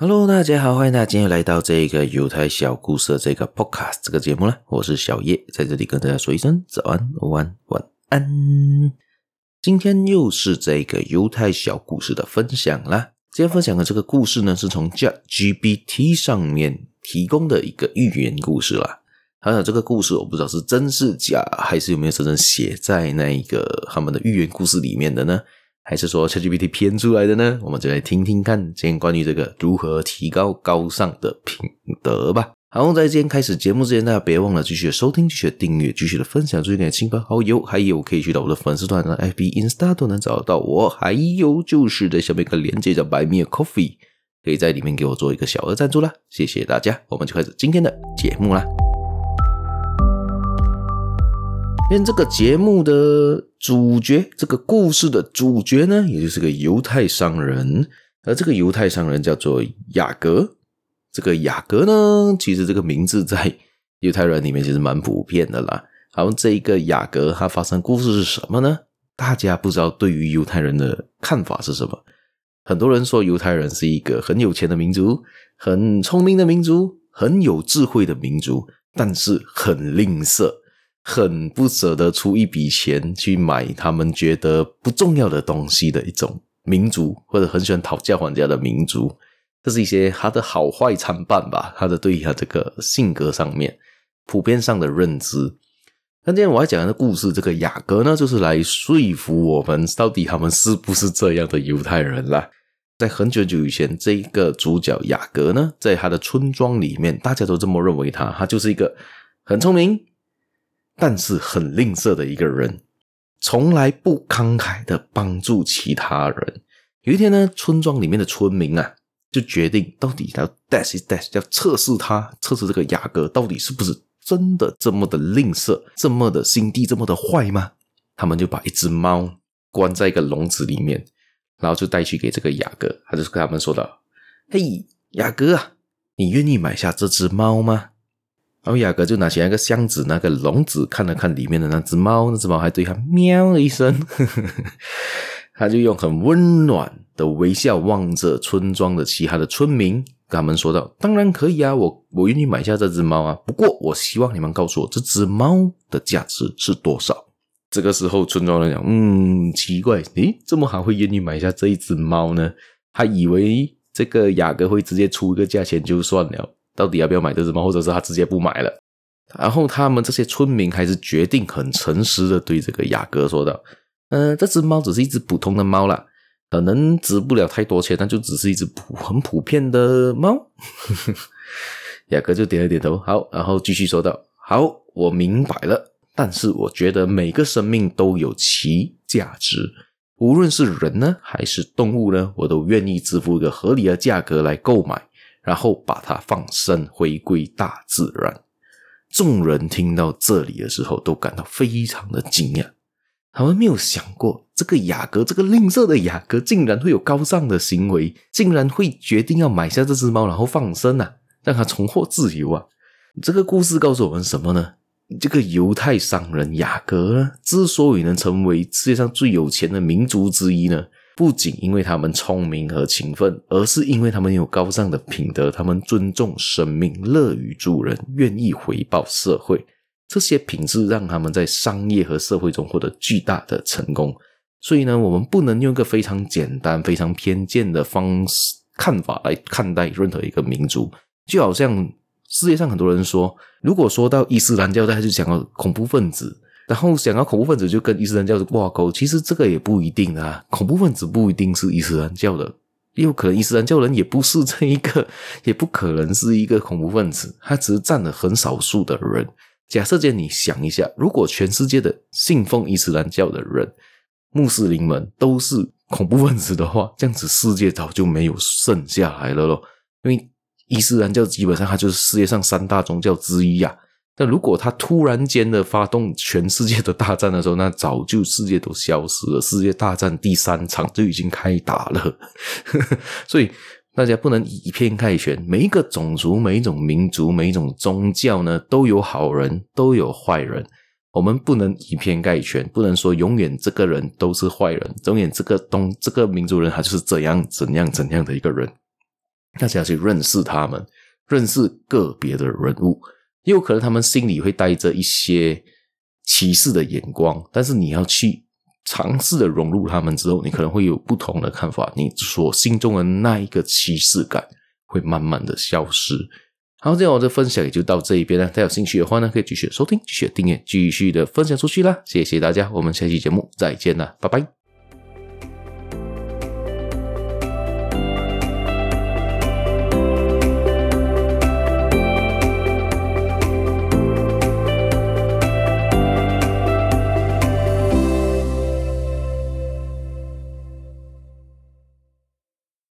Hello，大家好，欢迎大家今天来到这个犹太小故事的这个 Podcast 这个节目啦。我是小叶，在这里跟大家说一声早安、午安、晚安。今天又是这个犹太小故事的分享啦。今天分享的这个故事呢，是从 ChatGPT 上面提供的一个寓言故事啦。还有这个故事，我不知道是真是假，还是有没有真正写在那一个他们的寓言故事里面的呢？还是说 ChatGPT 编出来的呢？我们就来听听看，今天关于这个如何提高高尚的品德吧。好，在今天开始节目之前，大家别忘了继续的收听、继续的订阅、继续的分享出去给亲朋好友，还有可以去到我的粉丝团的 FB、Insta 都能找到我。还有就是在下面一个链接叫 Buy Me a Coffee，可以在里面给我做一个小额赞助啦。谢谢大家，我们就开始今天的节目啦。因为这个节目的主角，这个故事的主角呢，也就是个犹太商人，而这个犹太商人叫做雅各。这个雅各呢，其实这个名字在犹太人里面其实蛮普遍的啦。好，这一个雅各他发生故事是什么呢？大家不知道对于犹太人的看法是什么？很多人说犹太人是一个很有钱的民族，很聪明的民族，很有智慧的民族，但是很吝啬。很不舍得出一笔钱去买他们觉得不重要的东西的一种民族，或者很喜欢讨价还价的民族，这是一些他的好坏参半吧。他的对于他这个性格上面普遍上的认知。那今天我要讲的故事，这个雅各呢，就是来说服我们到底他们是不是这样的犹太人啦。在很久久以前，这一个主角雅各呢，在他的村庄里面，大家都这么认为他，他就是一个很聪明。但是很吝啬的一个人，从来不慷慨的帮助其他人。有一天呢，村庄里面的村民啊，就决定到底要 test 一 test，要测试他，测试这个雅各到底是不是真的这么的吝啬，这么的心地这么的坏吗？他们就把一只猫关在一个笼子里面，然后就带去给这个雅各，他就跟他们说道：“嘿，雅各啊，你愿意买下这只猫吗？”然后雅各就拿起那个箱子、那个笼子，看了看里面的那只猫，那只猫还对他喵了一声。他就用很温暖的微笑望着村庄的其他的村民，跟他们说道：“当然可以啊，我我愿意买下这只猫啊。不过我希望你们告诉我，这只猫的价值是多少？”这个时候，村庄人讲：“嗯，奇怪，诶，这么好会愿意买下这一只猫呢？他以为这个雅各会直接出一个价钱就算了。”到底要不要买这只猫，或者是他直接不买了？然后他们这些村民还是决定很诚实的对这个雅各说道：“嗯、呃，这只猫只是一只普通的猫啦，可能值不了太多钱，那就只是一只普很普遍的猫。”雅各就点了点头，好，然后继续说道：“好，我明白了，但是我觉得每个生命都有其价值，无论是人呢，还是动物呢，我都愿意支付一个合理的价格来购买。”然后把它放生，回归大自然。众人听到这里的时候，都感到非常的惊讶。他们没有想过，这个雅各，这个吝啬的雅各，竟然会有高尚的行为，竟然会决定要买下这只猫，然后放生啊，让它重获自由啊。这个故事告诉我们什么呢？这个犹太商人雅各呢，之所以能成为世界上最有钱的民族之一呢，不仅因为他们聪明和勤奋，而是因为他们有高尚的品德，他们尊重生命，乐于助人，愿意回报社会。这些品质让他们在商业和社会中获得巨大的成功。所以呢，我们不能用一个非常简单、非常偏见的方式看法来看待任何一个民族。就好像世界上很多人说，如果说到伊斯兰教，大家就想到恐怖分子。然后想要恐怖分子就跟伊斯兰教挂钩，其实这个也不一定啊。恐怖分子不一定是伊斯兰教的，也有可能伊斯兰教人也不是这一个，也不可能是一个恐怖分子，他只是占了很少数的人。假设间你想一下，如果全世界的信奉伊斯兰教的人，穆斯林们都是恐怖分子的话，这样子世界早就没有剩下来了咯。因为伊斯兰教基本上它就是世界上三大宗教之一呀、啊。那如果他突然间的发动全世界的大战的时候，那早就世界都消失了。世界大战第三场就已经开打了，所以大家不能以偏概全。每一个种族、每一种民族、每一种宗教呢，都有好人，都有坏人。我们不能以偏概全，不能说永远这个人都是坏人，永远这个东这个民族人他就是怎样怎样怎样的一个人。大家去认识他们，认识个别的人物，也有可能他们心里会带着一些歧视的眼光，但是你要去尝试的融入他们之后，你可能会有不同的看法，你所心中的那一个歧视感会慢慢的消失。好，这样我的分享也就到这一边了。大家有兴趣的话呢，可以继续收听、继续订阅、继续的分享出去啦。谢谢大家，我们下期节目再见啦，拜拜。